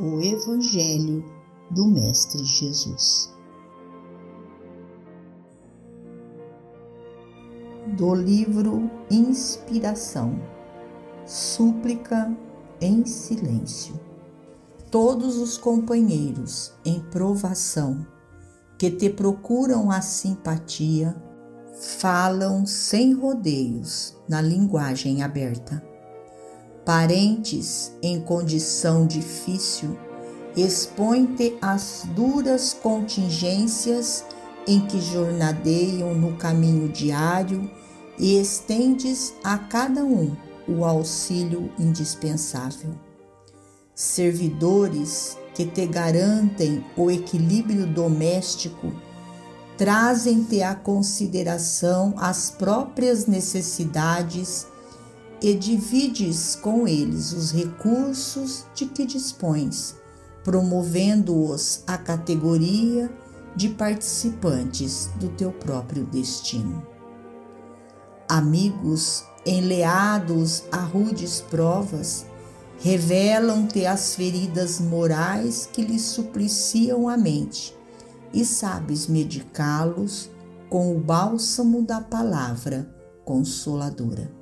o Evangelho do Mestre Jesus. Do livro Inspiração Súplica em Silêncio. Todos os companheiros em provação que te procuram a simpatia falam sem rodeios na linguagem aberta parentes em condição difícil, expõe-te às duras contingências em que jornadeiam no caminho diário e estendes a cada um o auxílio indispensável. Servidores que te garantem o equilíbrio doméstico trazem-te à consideração as próprias necessidades e divides com eles os recursos de que dispões, promovendo-os à categoria de participantes do teu próprio destino. Amigos enleados a rudes provas, revelam-te as feridas morais que lhes supliciam a mente e sabes medicá-los com o bálsamo da palavra consoladora.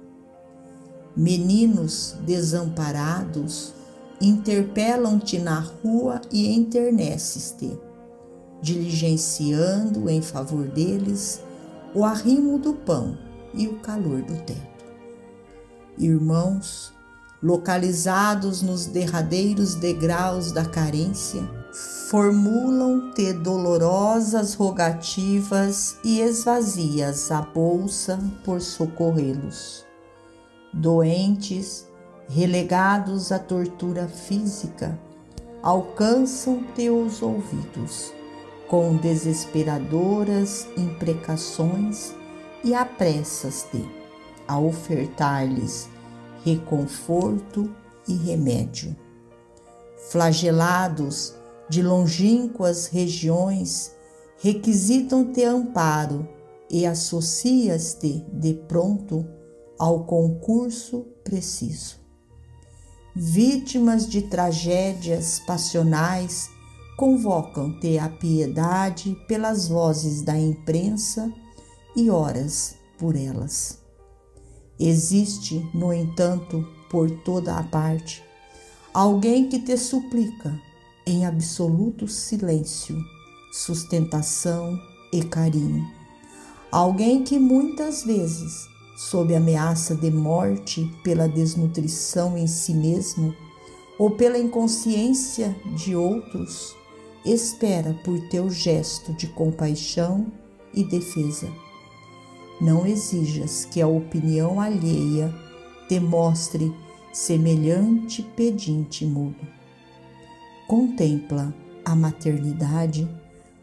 Meninos desamparados interpelam-te na rua e enterneces-te, diligenciando em favor deles o arrimo do pão e o calor do teto. Irmãos, localizados nos derradeiros degraus da carência, formulam-te dolorosas rogativas e esvazias a bolsa por socorrê-los doentes, relegados à tortura física, alcançam teus ouvidos com desesperadoras imprecações e apressas-te a ofertar-lhes reconforto e remédio. Flagelados de longínquas regiões, requisitam-te amparo e associas-te de pronto ao concurso preciso. Vítimas de tragédias passionais convocam-te a piedade pelas vozes da imprensa e oras por elas. Existe, no entanto, por toda a parte, alguém que te suplica, em absoluto silêncio, sustentação e carinho. Alguém que muitas vezes sob ameaça de morte pela desnutrição em si mesmo ou pela inconsciência de outros, espera por teu gesto de compaixão e defesa. Não exijas que a opinião alheia te mostre semelhante pedinte mudo. Contempla a maternidade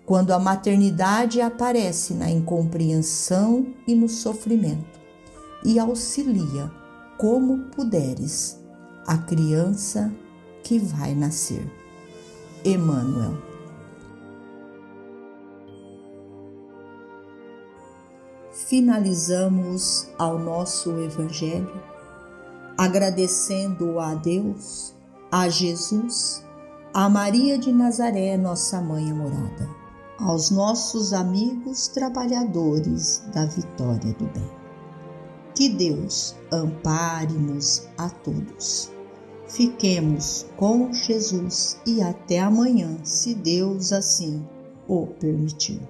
quando a maternidade aparece na incompreensão e no sofrimento e auxilia como puderes a criança que vai nascer. Emmanuel. Finalizamos ao nosso Evangelho agradecendo a Deus, a Jesus, a Maria de Nazaré, nossa mãe amorada, aos nossos amigos trabalhadores da vitória do bem. Que Deus ampare-nos a todos. Fiquemos com Jesus e até amanhã, se Deus assim o permitir.